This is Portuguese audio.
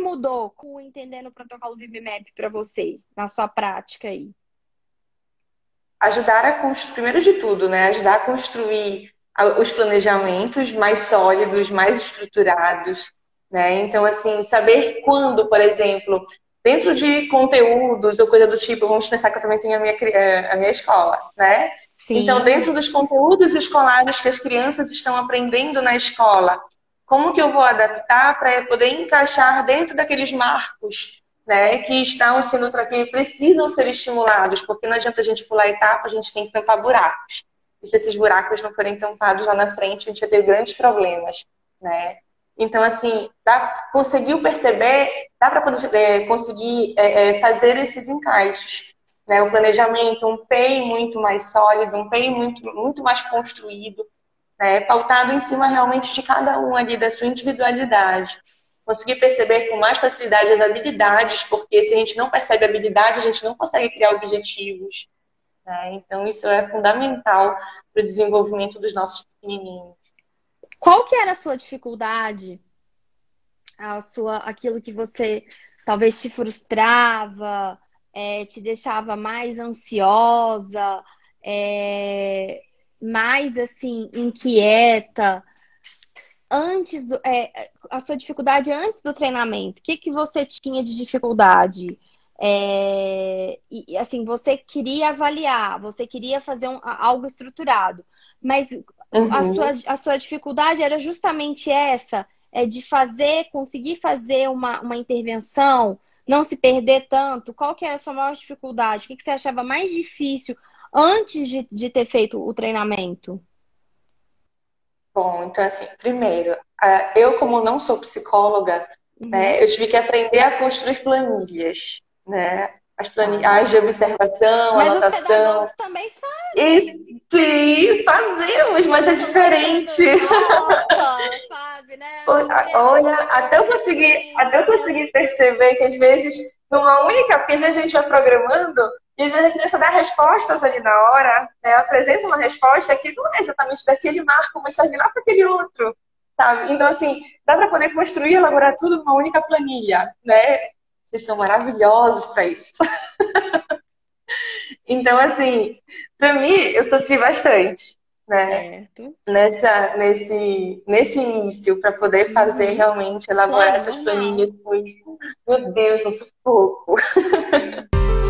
mudou com entendendo o protocolo ViveMap para você, na sua prática aí? Ajudar a construir, primeiro de tudo, né? Ajudar a construir os planejamentos mais sólidos, mais estruturados, né? Então, assim, saber quando, por exemplo, dentro de conteúdos ou coisa do tipo, vamos pensar que eu também tenho a minha, eh, a minha escola, né? Sim. Então, dentro dos conteúdos escolares que as crianças estão aprendendo na escola, como que eu vou adaptar para poder encaixar dentro daqueles marcos né, que estão sendo que precisam ser estimulados, porque não adianta a gente pular etapa, a gente tem que tampar buracos. E se esses buracos não forem tampados lá na frente, a gente vai ter grandes problemas, né? Então, assim, dá, conseguiu perceber, dá para é, conseguir é, é, fazer esses encaixes. Né? O planejamento, um PEI muito mais sólido, um PEI muito, muito mais construído, né? pautado em cima realmente de cada um ali, da sua individualidade. Conseguir perceber com mais facilidade as habilidades, porque se a gente não percebe habilidade, a gente não consegue criar objetivos. Né? Então, isso é fundamental para o desenvolvimento dos nossos pequenininhos. Qual que era a sua dificuldade? A sua, aquilo que você talvez te frustrava, é, te deixava mais ansiosa, é, mais assim, inquieta? Antes do, é, a sua dificuldade antes do treinamento, o que, que você tinha de dificuldade? É, e assim, você queria avaliar, você queria fazer um, algo estruturado, mas uhum. a, sua, a sua dificuldade era justamente essa, é de fazer, conseguir fazer uma, uma intervenção, não se perder tanto. Qual que era a sua maior dificuldade? O que, que você achava mais difícil antes de, de ter feito o treinamento? Bom, então assim, primeiro, eu como não sou psicóloga, uhum. né, eu tive que aprender a construir planilhas né? As planilhas de observação, mas anotação. Os também fazem. E, sim, fazemos, mas é diferente. Nossa, sabe, né? Olha, até eu conseguir, até eu conseguir perceber que às vezes, numa única, porque às vezes a gente vai programando e às vezes a criança dá respostas ali na hora, né? apresenta uma resposta que não é exatamente daquele marco, mas serve lá para aquele outro. Sabe? Então, assim, dá para poder construir e elaborar tudo numa única planilha, né? Vocês são maravilhosos para isso. então, assim, para mim, eu sofri bastante, né? Certo. Nessa, nesse, nesse início, para poder fazer uhum. realmente, elaborar claro, essas planilhas. Foi, meu Deus, um sufoco.